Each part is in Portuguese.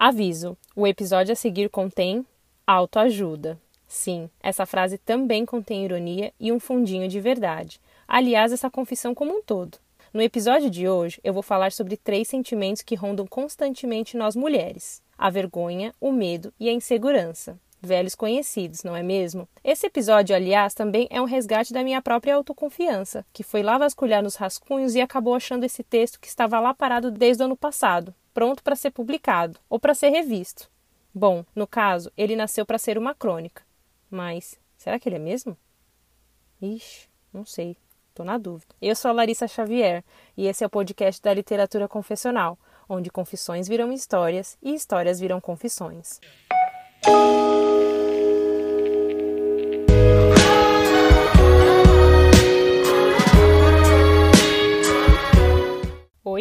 Aviso: o episódio a seguir contém autoajuda. Sim, essa frase também contém ironia e um fundinho de verdade. Aliás, essa confissão como um todo. No episódio de hoje, eu vou falar sobre três sentimentos que rondam constantemente nós mulheres: a vergonha, o medo e a insegurança. Velhos conhecidos, não é mesmo? Esse episódio, aliás, também é um resgate da minha própria autoconfiança, que foi lá vasculhar nos rascunhos e acabou achando esse texto que estava lá parado desde o ano passado, pronto para ser publicado ou para ser revisto. Bom, no caso, ele nasceu para ser uma crônica. Mas será que ele é mesmo? Ixi, não sei. Tô na dúvida. Eu sou a Larissa Xavier e esse é o podcast da Literatura Confessional, onde confissões viram histórias e histórias viram confissões.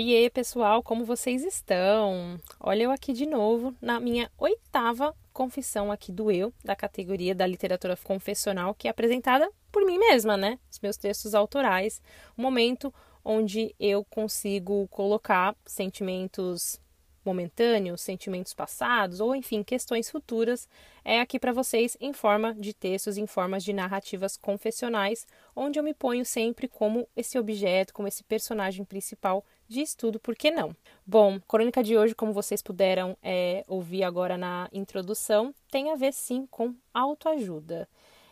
Oiê, pessoal, como vocês estão? Olha eu aqui de novo na minha oitava confissão aqui do eu, da categoria da literatura confessional, que é apresentada por mim mesma, né? Os meus textos autorais. Um momento onde eu consigo colocar sentimentos momentâneos, sentimentos passados ou enfim, questões futuras, é aqui para vocês em forma de textos, em formas de narrativas confessionais, onde eu me ponho sempre como esse objeto, como esse personagem principal de estudo, por que não? Bom, a crônica de hoje, como vocês puderam é, ouvir agora na introdução, tem a ver sim com autoajuda.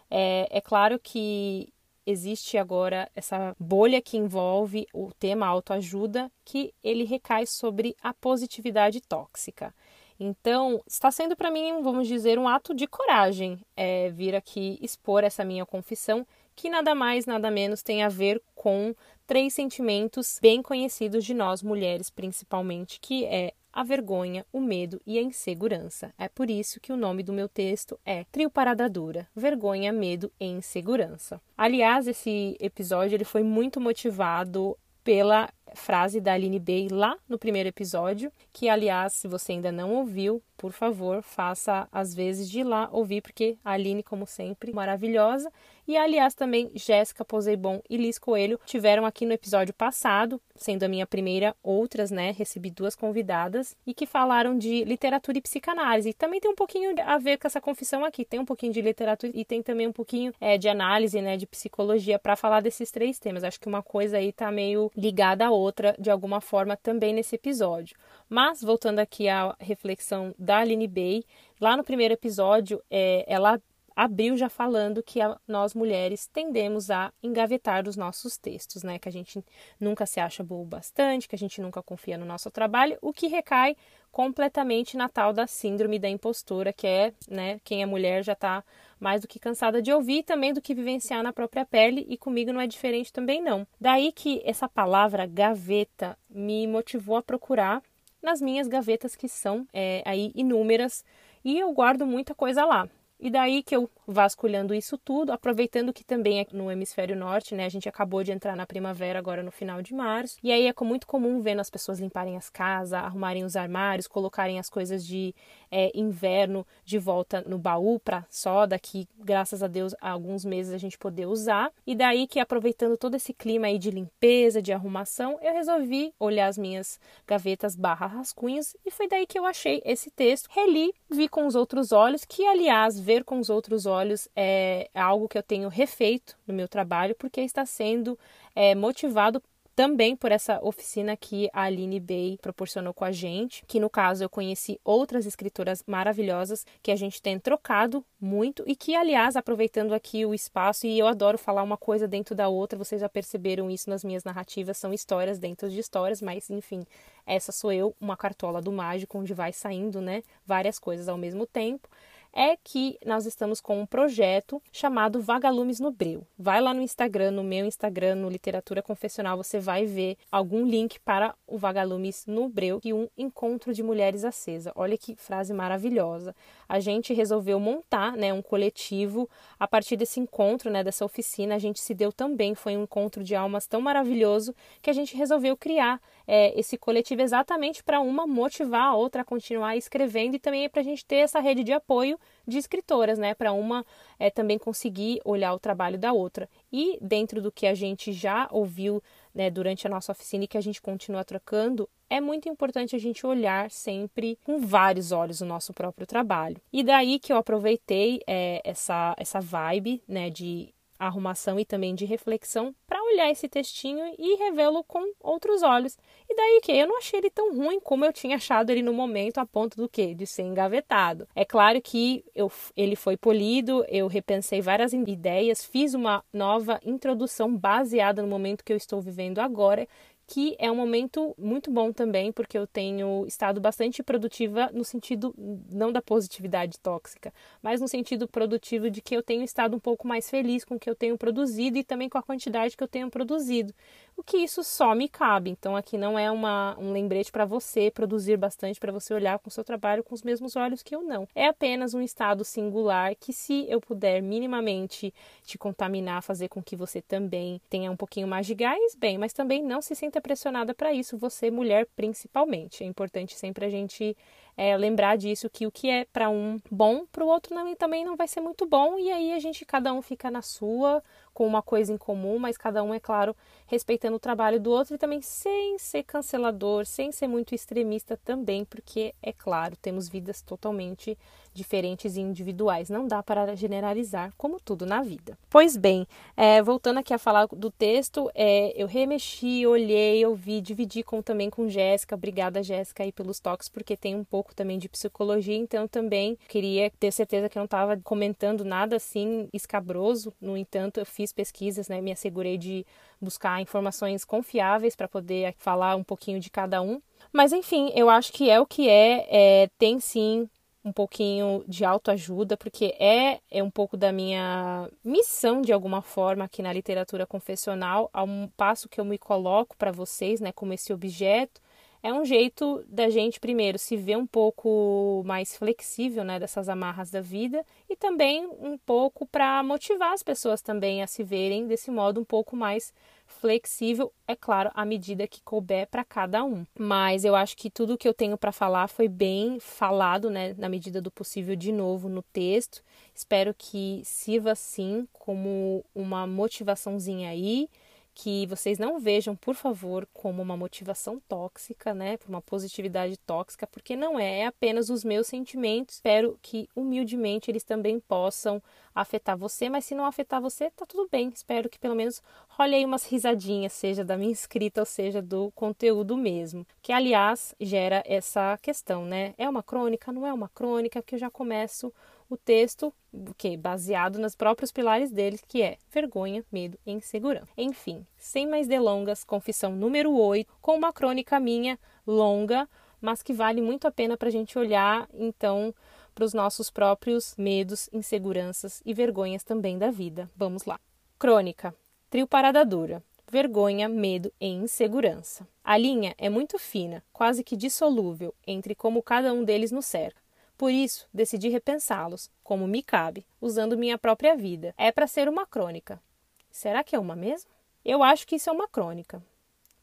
É, é claro que existe agora essa bolha que envolve o tema autoajuda, que ele recai sobre a positividade tóxica. Então, está sendo para mim, vamos dizer, um ato de coragem é, vir aqui expor essa minha confissão, que nada mais, nada menos tem a ver com três sentimentos bem conhecidos de nós mulheres, principalmente, que é a vergonha, o medo e a insegurança. É por isso que o nome do meu texto é Trio Parada Dura: Vergonha, Medo e Insegurança. Aliás, esse episódio ele foi muito motivado pela frase da Aline Bay lá no primeiro episódio, que aliás, se você ainda não ouviu, por favor, faça as vezes de ir lá ouvir, porque a Aline, como sempre, maravilhosa. E aliás, também Jéssica Poseibon e Liz Coelho tiveram aqui no episódio passado, sendo a minha primeira, outras, né? Recebi duas convidadas e que falaram de literatura e psicanálise. E também tem um pouquinho a ver com essa confissão aqui. Tem um pouquinho de literatura e tem também um pouquinho é, de análise, né? De psicologia para falar desses três temas. Acho que uma coisa aí tá meio ligada à outra de alguma forma também nesse episódio. Mas voltando aqui à reflexão da Aline Bay, lá no primeiro episódio, é, ela abriu já falando que a, nós mulheres tendemos a engavetar os nossos textos, né? Que a gente nunca se acha boa o bastante, que a gente nunca confia no nosso trabalho, o que recai completamente na tal da síndrome da impostora, que é, né, quem é mulher já está mais do que cansada de ouvir, também do que vivenciar na própria pele, e comigo não é diferente também não. Daí que essa palavra gaveta me motivou a procurar nas minhas gavetas que são é, aí inúmeras e eu guardo muita coisa lá. E daí que eu vasculhando isso tudo, aproveitando que também é no hemisfério norte, né, a gente acabou de entrar na primavera agora no final de março, e aí é muito comum vendo as pessoas limparem as casas, arrumarem os armários, colocarem as coisas de é, inverno de volta no baú para só daqui, graças a Deus, há alguns meses a gente poder usar. E daí que aproveitando todo esse clima aí de limpeza, de arrumação, eu resolvi olhar as minhas gavetas barra rascunhos e foi daí que eu achei esse texto, reli, vi com os outros olhos, que aliás, ver com os outros olhos é algo que eu tenho refeito no meu trabalho, porque está sendo é, motivado também por essa oficina que a Aline Bay proporcionou com a gente, que no caso eu conheci outras escritoras maravilhosas que a gente tem trocado muito e que, aliás, aproveitando aqui o espaço, e eu adoro falar uma coisa dentro da outra, vocês já perceberam isso nas minhas narrativas, são histórias dentro de histórias, mas enfim, essa sou eu, uma cartola do mágico, onde vai saindo, né, várias coisas ao mesmo tempo é que nós estamos com um projeto chamado Vagalumes no Breu. Vai lá no Instagram, no meu Instagram, no Literatura Confessional, você vai ver algum link para o Vagalumes no Breu e um encontro de mulheres acesa. Olha que frase maravilhosa. A gente resolveu montar, né, um coletivo a partir desse encontro, né, dessa oficina. A gente se deu também, foi um encontro de almas tão maravilhoso que a gente resolveu criar é, esse coletivo exatamente para uma motivar a outra a continuar escrevendo e também para a gente ter essa rede de apoio de escritoras, né? Para uma é, também conseguir olhar o trabalho da outra. E dentro do que a gente já ouviu né, durante a nossa oficina e que a gente continua trocando, é muito importante a gente olhar sempre com vários olhos o nosso próprio trabalho. E daí que eu aproveitei é, essa, essa vibe né, de arrumação e também de reflexão para olhar esse textinho e revê-lo com outros olhos. E daí que eu não achei ele tão ruim como eu tinha achado ele no momento, a ponto do que? De ser engavetado. É claro que eu, ele foi polido, eu repensei várias ideias, fiz uma nova introdução baseada no momento que eu estou vivendo agora que é um momento muito bom também, porque eu tenho estado bastante produtiva no sentido não da positividade tóxica, mas no sentido produtivo de que eu tenho estado um pouco mais feliz com o que eu tenho produzido e também com a quantidade que eu tenho produzido o que isso só me cabe. Então aqui não é uma, um lembrete para você produzir bastante, para você olhar com o seu trabalho com os mesmos olhos que eu não. É apenas um estado singular que se eu puder minimamente te contaminar, fazer com que você também tenha um pouquinho mais de gás, bem, mas também não se sinta pressionada para isso, você mulher principalmente. É importante sempre a gente é, lembrar disso, que o que é para um bom, para o outro não, também não vai ser muito bom, e aí a gente, cada um fica na sua, com uma coisa em comum, mas cada um, é claro, respeitando o trabalho do outro e também sem ser cancelador, sem ser muito extremista também, porque, é claro, temos vidas totalmente diferentes e individuais. Não dá para generalizar, como tudo na vida. Pois bem, é, voltando aqui a falar do texto, é, eu remexi, olhei, ouvi, dividi com, também com Jéssica. Obrigada, Jéssica, aí pelos toques, porque tem um pouco também de psicologia, então também queria ter certeza que eu não estava comentando nada assim escabroso. No entanto, eu fiz pesquisas, né, me assegurei de buscar informações confiáveis para poder falar um pouquinho de cada um. Mas enfim, eu acho que é o que é, é tem sim um pouquinho de autoajuda, porque é, é um pouco da minha missão, de alguma forma, aqui na literatura confessional, ao passo que eu me coloco para vocês, né, como esse objeto, é um jeito da gente, primeiro, se ver um pouco mais flexível, né, dessas amarras da vida, e também um pouco para motivar as pessoas também a se verem desse modo um pouco mais flexível, é claro, à medida que couber para cada um. Mas eu acho que tudo que eu tenho para falar foi bem falado, né, na medida do possível de novo no texto. Espero que sirva sim como uma motivaçãozinha aí que vocês não vejam, por favor, como uma motivação tóxica, né, por uma positividade tóxica, porque não é, é apenas os meus sentimentos. Espero que humildemente eles também possam afetar você, mas se não afetar você, tá tudo bem. Espero que pelo menos role aí umas risadinhas, seja da minha escrita ou seja do conteúdo mesmo. Que aliás gera essa questão, né? É uma crônica, não é uma crônica, porque eu já começo o texto, que baseado nos próprios pilares dele, que é vergonha, medo e insegurança. Enfim, sem mais delongas, confissão número 8, com uma crônica minha longa, mas que vale muito a pena para a gente olhar, então, para os nossos próprios medos, inseguranças e vergonhas também da vida. Vamos lá. Crônica: Trio Parada Dura. Vergonha, medo e insegurança. A linha é muito fina, quase que dissolúvel, entre como cada um deles nos cerca. Por isso, decidi repensá-los, como me cabe, usando minha própria vida. É para ser uma crônica. Será que é uma mesmo? Eu acho que isso é uma crônica.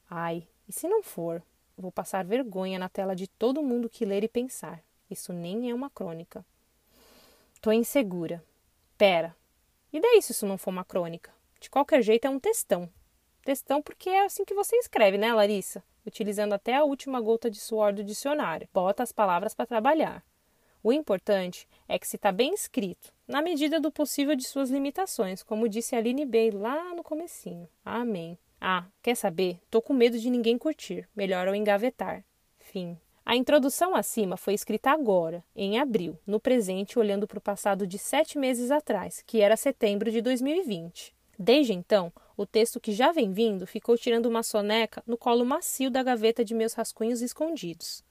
Ai, e se não for? Vou passar vergonha na tela de todo mundo que ler e pensar. Isso nem é uma crônica. Tô insegura. Pera. E daí se isso não for uma crônica? De qualquer jeito é um textão. Textão porque é assim que você escreve, né, Larissa? Utilizando até a última gota de suor do dicionário. Bota as palavras para trabalhar. O importante é que se está bem escrito, na medida do possível de suas limitações, como disse Aline Bey lá no comecinho. Amém. Ah, quer saber? Tô com medo de ninguém curtir. Melhor eu engavetar. Fim. A introdução acima foi escrita agora, em abril, no presente, olhando para o passado de sete meses atrás, que era setembro de 2020. Desde então, o texto que já vem vindo ficou tirando uma soneca no colo macio da gaveta de meus rascunhos escondidos.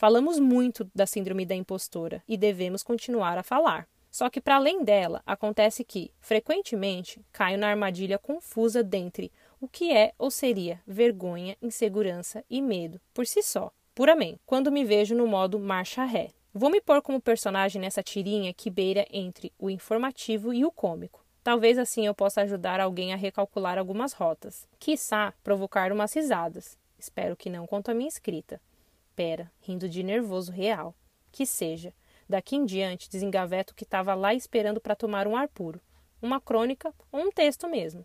Falamos muito da síndrome da impostora e devemos continuar a falar. Só que, para além dela, acontece que, frequentemente, caio na armadilha confusa dentre o que é ou seria vergonha, insegurança e medo por si só, puramente, quando me vejo no modo marcha ré. Vou me pôr como personagem nessa tirinha que beira entre o informativo e o cômico. Talvez assim eu possa ajudar alguém a recalcular algumas rotas. Quiçá provocar umas risadas. Espero que não quanto a minha escrita espera, rindo de nervoso real. Que seja. Daqui em diante, desengaveto que estava lá esperando para tomar um ar puro. Uma crônica ou um texto mesmo.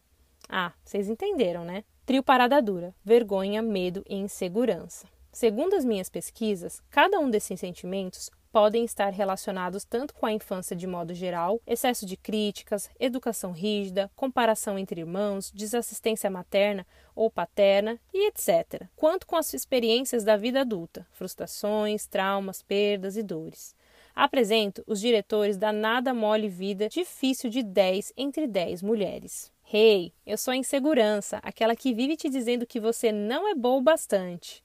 Ah, vocês entenderam, né? Trio parada dura: vergonha, medo e insegurança. Segundo as minhas pesquisas, cada um desses sentimentos podem estar relacionados tanto com a infância de modo geral, excesso de críticas, educação rígida, comparação entre irmãos, desassistência materna ou paterna e etc., quanto com as experiências da vida adulta, frustrações, traumas, perdas e dores. Apresento os diretores da Nada Mole Vida Difícil de 10 entre 10 mulheres. Hey, eu sou a insegurança, aquela que vive te dizendo que você não é boa o bastante.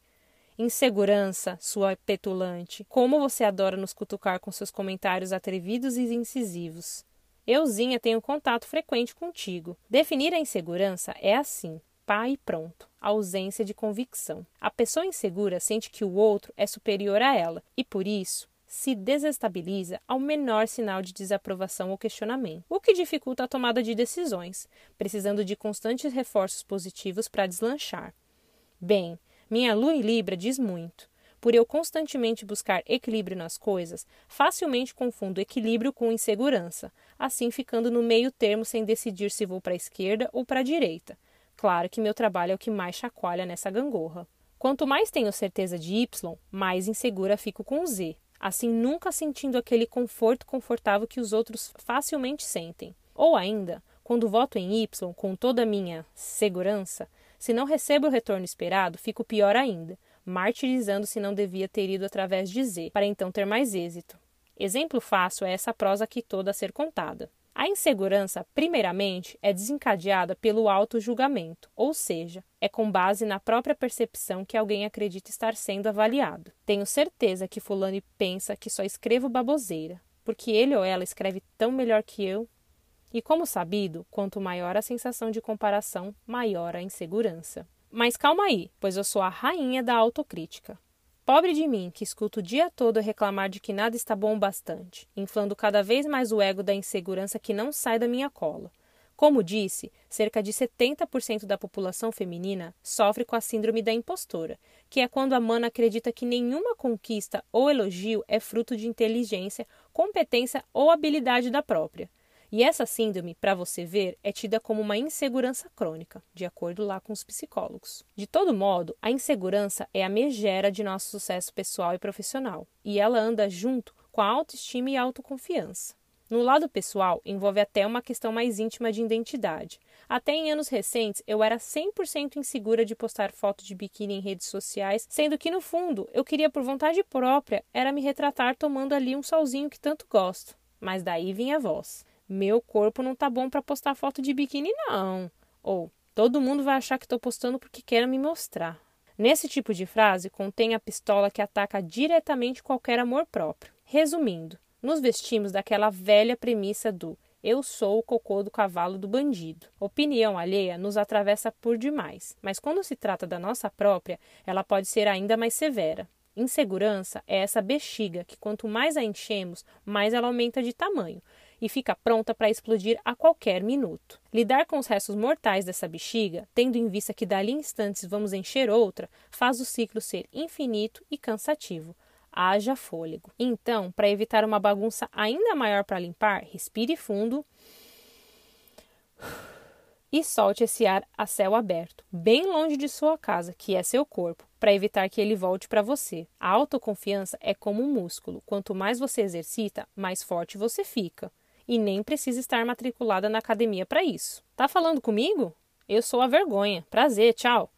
Insegurança, sua petulante, como você adora nos cutucar com seus comentários atrevidos e incisivos. Euzinha tenho contato frequente contigo. Definir a insegurança é assim: pá e pronto. Ausência de convicção. A pessoa insegura sente que o outro é superior a ela e, por isso, se desestabiliza ao menor sinal de desaprovação ou questionamento, o que dificulta a tomada de decisões, precisando de constantes reforços positivos para deslanchar. Bem, minha lua em Libra diz muito. Por eu constantemente buscar equilíbrio nas coisas, facilmente confundo equilíbrio com insegurança, assim ficando no meio termo sem decidir se vou para a esquerda ou para a direita. Claro que meu trabalho é o que mais chacoalha nessa gangorra. Quanto mais tenho certeza de Y, mais insegura fico com Z, assim nunca sentindo aquele conforto confortável que os outros facilmente sentem. Ou ainda, quando voto em Y com toda a minha segurança, se não recebo o retorno esperado, fico pior ainda, martirizando se não devia ter ido através de Z, para então ter mais êxito. Exemplo fácil é essa prosa aqui toda a ser contada. A insegurança, primeiramente, é desencadeada pelo auto-julgamento, ou seja, é com base na própria percepção que alguém acredita estar sendo avaliado. Tenho certeza que Fulano pensa que só escrevo baboseira, porque ele ou ela escreve tão melhor que eu. E como sabido, quanto maior a sensação de comparação, maior a insegurança. Mas calma aí, pois eu sou a rainha da autocrítica. Pobre de mim, que escuto o dia todo reclamar de que nada está bom o bastante, inflando cada vez mais o ego da insegurança que não sai da minha cola. Como disse, cerca de 70% da população feminina sofre com a síndrome da impostora, que é quando a mana acredita que nenhuma conquista ou elogio é fruto de inteligência, competência ou habilidade da própria. E essa síndrome, para você ver, é tida como uma insegurança crônica, de acordo lá com os psicólogos. De todo modo, a insegurança é a megera de nosso sucesso pessoal e profissional, e ela anda junto com a autoestima e a autoconfiança. No lado pessoal, envolve até uma questão mais íntima de identidade. Até em anos recentes, eu era 100% insegura de postar foto de biquíni em redes sociais, sendo que no fundo, eu queria por vontade própria era me retratar tomando ali um solzinho que tanto gosto. Mas daí vinha a voz. Meu corpo não tá bom para postar foto de biquíni, não. Ou todo mundo vai achar que estou postando porque quer me mostrar. Nesse tipo de frase contém a pistola que ataca diretamente qualquer amor próprio. Resumindo, nos vestimos daquela velha premissa do eu sou o cocô do cavalo do bandido. Opinião alheia nos atravessa por demais, mas quando se trata da nossa própria, ela pode ser ainda mais severa. Insegurança é essa bexiga que quanto mais a enchemos, mais ela aumenta de tamanho e fica pronta para explodir a qualquer minuto. Lidar com os restos mortais dessa bexiga, tendo em vista que dali instantes vamos encher outra, faz o ciclo ser infinito e cansativo. Haja fôlego. Então, para evitar uma bagunça ainda maior para limpar, respire fundo e solte esse ar a céu aberto, bem longe de sua casa, que é seu corpo, para evitar que ele volte para você. A autoconfiança é como um músculo: quanto mais você exercita, mais forte você fica e nem precisa estar matriculada na academia para isso. Tá falando comigo? Eu sou a vergonha. Prazer, tchau.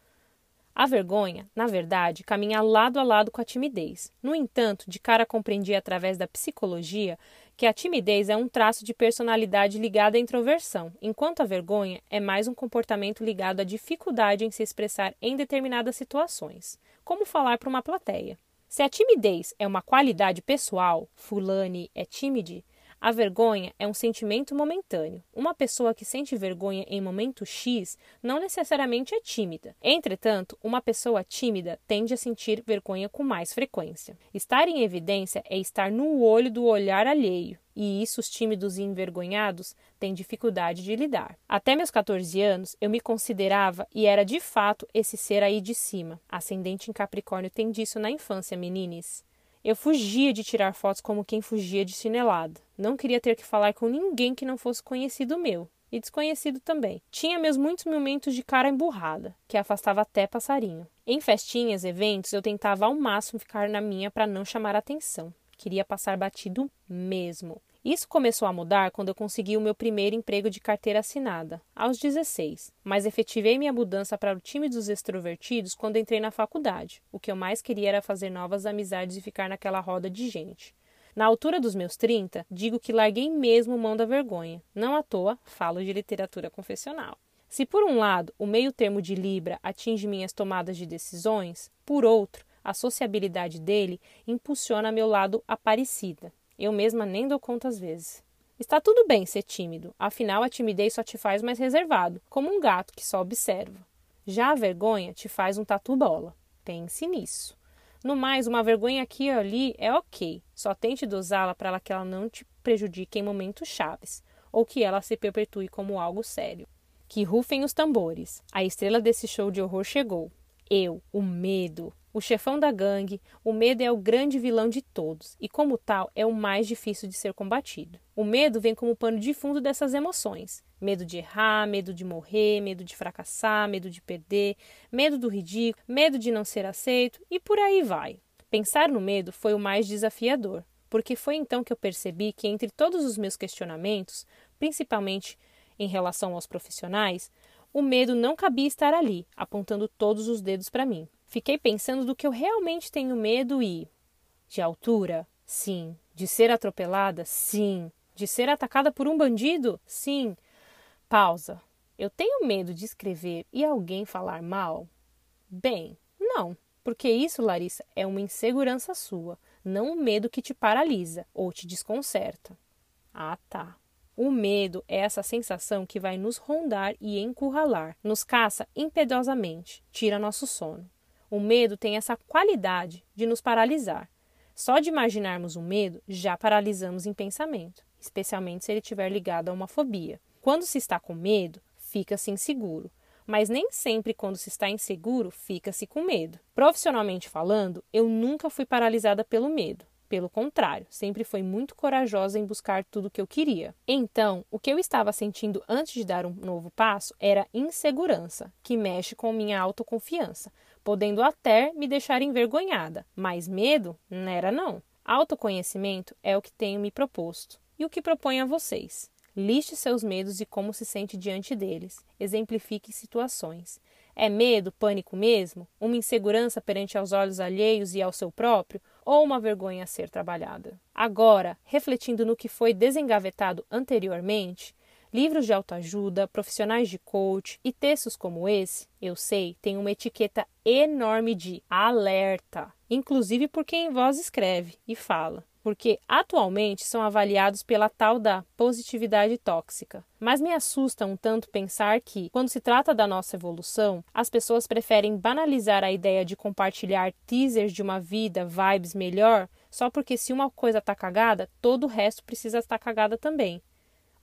A vergonha, na verdade, caminha lado a lado com a timidez. No entanto, de cara compreendi através da psicologia que a timidez é um traço de personalidade ligado à introversão, enquanto a vergonha é mais um comportamento ligado à dificuldade em se expressar em determinadas situações, como falar para uma plateia. Se a timidez é uma qualidade pessoal, fulane é tímide, a vergonha é um sentimento momentâneo. Uma pessoa que sente vergonha em momento X não necessariamente é tímida. Entretanto, uma pessoa tímida tende a sentir vergonha com mais frequência. Estar em evidência é estar no olho do olhar alheio, e isso os tímidos e envergonhados têm dificuldade de lidar. Até meus 14 anos, eu me considerava e era de fato esse ser aí de cima. Ascendente em Capricórnio tem disso na infância, menines. Eu fugia de tirar fotos como quem fugia de chinelada. Não queria ter que falar com ninguém que não fosse conhecido meu. e desconhecido também. Tinha meus muitos momentos de cara emburrada, que afastava até passarinho. Em festinhas, eventos, eu tentava ao máximo ficar na minha para não chamar atenção. Queria passar batido mesmo. Isso começou a mudar quando eu consegui o meu primeiro emprego de carteira assinada, aos 16, mas efetivei minha mudança para o time dos extrovertidos quando entrei na faculdade. O que eu mais queria era fazer novas amizades e ficar naquela roda de gente. Na altura dos meus 30, digo que larguei mesmo mão da vergonha. Não à toa, falo de literatura confessional. Se por um lado o meio termo de Libra atinge minhas tomadas de decisões, por outro, a sociabilidade dele impulsiona meu lado aparecida. Eu mesma nem dou conta às vezes. Está tudo bem ser tímido, afinal a timidez só te faz mais reservado, como um gato que só observa. Já a vergonha te faz um tatu-bola. Pense nisso. No mais, uma vergonha aqui e ali é ok, só tente dosá-la para que ela não te prejudique em momentos chaves, ou que ela se perpetue como algo sério. Que rufem os tambores. A estrela desse show de horror chegou. Eu, o medo, o chefão da gangue, o medo é o grande vilão de todos e, como tal, é o mais difícil de ser combatido. O medo vem como pano de fundo dessas emoções: medo de errar, medo de morrer, medo de fracassar, medo de perder, medo do ridículo, medo de não ser aceito e por aí vai. Pensar no medo foi o mais desafiador, porque foi então que eu percebi que, entre todos os meus questionamentos, principalmente em relação aos profissionais, o medo não cabia estar ali, apontando todos os dedos para mim. Fiquei pensando do que eu realmente tenho medo e. De altura? Sim. De ser atropelada? Sim. De ser atacada por um bandido? Sim. Pausa. Eu tenho medo de escrever e alguém falar mal? Bem, não. Porque isso, Larissa, é uma insegurança sua, não um medo que te paralisa ou te desconcerta. Ah, tá. O medo é essa sensação que vai nos rondar e encurralar, nos caça impiedosamente, tira nosso sono. O medo tem essa qualidade de nos paralisar. Só de imaginarmos o medo, já paralisamos em pensamento, especialmente se ele estiver ligado a uma fobia. Quando se está com medo, fica-se inseguro, mas nem sempre quando se está inseguro, fica-se com medo. Profissionalmente falando, eu nunca fui paralisada pelo medo. Pelo contrário, sempre fui muito corajosa em buscar tudo o que eu queria. Então, o que eu estava sentindo antes de dar um novo passo era insegurança, que mexe com minha autoconfiança, podendo até me deixar envergonhada, mas medo não era não. Autoconhecimento é o que tenho me proposto e o que proponho a vocês. Liste seus medos e como se sente diante deles. Exemplifique situações. É medo, pânico mesmo? Uma insegurança perante aos olhos alheios e ao seu próprio? Ou uma vergonha a ser trabalhada? Agora, refletindo no que foi desengavetado anteriormente, Livros de autoajuda, profissionais de coach e textos como esse, eu sei, tem uma etiqueta enorme de alerta, inclusive por quem voz escreve e fala porque atualmente são avaliados pela tal da positividade tóxica. Mas me assusta um tanto pensar que, quando se trata da nossa evolução, as pessoas preferem banalizar a ideia de compartilhar teasers de uma vida, vibes melhor, só porque se uma coisa está cagada, todo o resto precisa estar cagada também.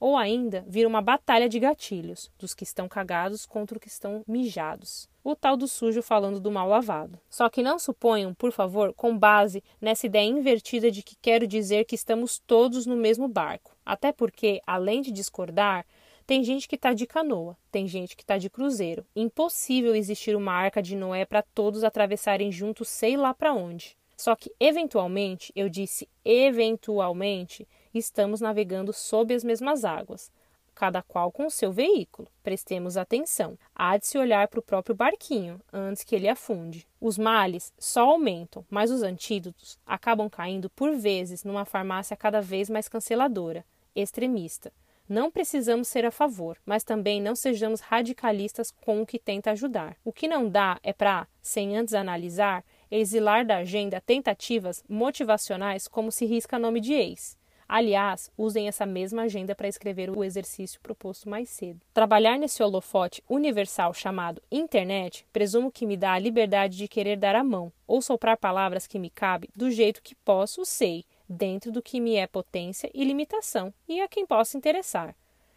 Ou ainda, vira uma batalha de gatilhos, dos que estão cagados contra os que estão mijados. O tal do sujo falando do mal lavado. Só que não suponham, por favor, com base nessa ideia invertida de que quero dizer que estamos todos no mesmo barco. Até porque, além de discordar, tem gente que está de canoa, tem gente que está de cruzeiro. Impossível existir uma arca de Noé para todos atravessarem juntos, sei lá para onde. Só que, eventualmente, eu disse eventualmente, estamos navegando sob as mesmas águas, cada qual com seu veículo. Prestemos atenção. Há de se olhar para o próprio barquinho antes que ele afunde. Os males só aumentam, mas os antídotos acabam caindo por vezes numa farmácia cada vez mais canceladora, extremista. Não precisamos ser a favor, mas também não sejamos radicalistas com o que tenta ajudar. O que não dá é para, sem antes analisar, exilar da agenda tentativas motivacionais como se risca nome de ex. Aliás, usem essa mesma agenda para escrever o exercício proposto mais cedo. Trabalhar nesse holofote universal chamado internet, presumo que me dá a liberdade de querer dar a mão ou soprar palavras que me cabe do jeito que posso, sei, dentro do que me é potência e limitação, e a quem possa interessar.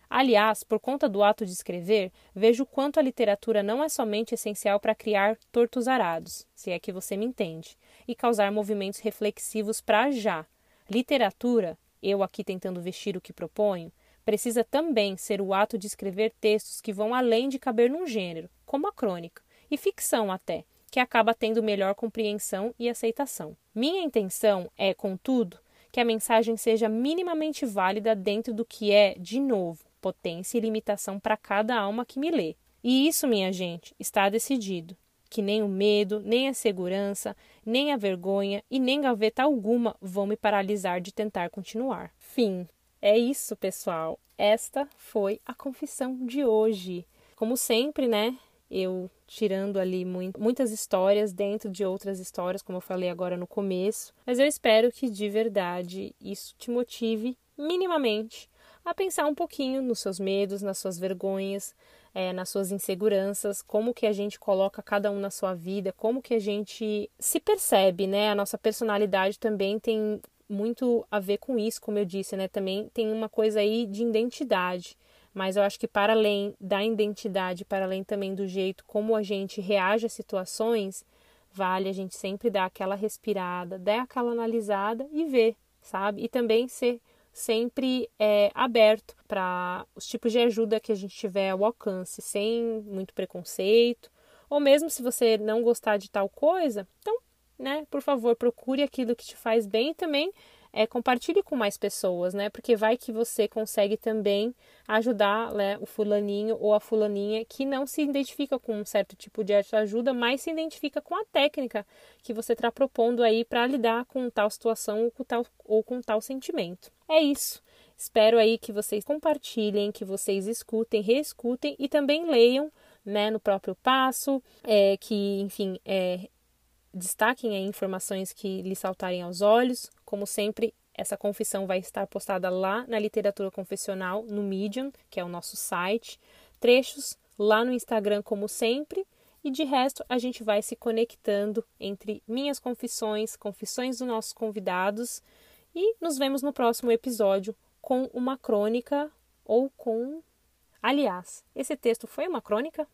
Aliás, por conta do ato de escrever, vejo quanto a literatura não é somente essencial para criar tortos arados, se é que você me entende, e causar movimentos reflexivos para já. Literatura eu aqui tentando vestir o que proponho, Precisa também ser o ato de escrever textos que vão além de caber num gênero, como a crônica, e ficção até, que acaba tendo melhor compreensão e aceitação. Minha intenção é, contudo, que a mensagem seja minimamente válida dentro do que é, de novo, potência e limitação para cada alma que me lê. E isso, minha gente, está decidido. Que nem o medo, nem a segurança, nem a vergonha e nem gaveta alguma vão me paralisar de tentar continuar. Fim. É isso, pessoal. Esta foi a confissão de hoje. Como sempre, né? Eu tirando ali muitas histórias dentro de outras histórias, como eu falei agora no começo. Mas eu espero que de verdade isso te motive minimamente a pensar um pouquinho nos seus medos, nas suas vergonhas, é, nas suas inseguranças, como que a gente coloca cada um na sua vida, como que a gente se percebe, né? A nossa personalidade também tem muito a ver com isso, como eu disse, né? Também tem uma coisa aí de identidade. Mas eu acho que para além da identidade, para além também do jeito como a gente reage às situações, vale a gente sempre dar aquela respirada, dar aquela analisada e ver, sabe? E também ser sempre é, aberto para os tipos de ajuda que a gente tiver ao alcance, sem muito preconceito. Ou mesmo se você não gostar de tal coisa, então, né, por favor, procure aquilo que te faz bem também é, compartilhe com mais pessoas, né? Porque vai que você consegue também ajudar né, o fulaninho ou a fulaninha que não se identifica com um certo tipo de ajuda, mas se identifica com a técnica que você está propondo aí para lidar com tal situação ou com tal, ou com tal sentimento. É isso. Espero aí que vocês compartilhem, que vocês escutem, reescutem e também leiam né, no próprio passo, é, que, enfim, é, destaquem aí informações que lhe saltarem aos olhos. Como sempre, essa confissão vai estar postada lá na Literatura Confessional, no Medium, que é o nosso site. Trechos lá no Instagram, como sempre. E de resto, a gente vai se conectando entre minhas confissões, confissões dos nossos convidados. E nos vemos no próximo episódio com uma crônica ou com. Aliás, esse texto foi uma crônica?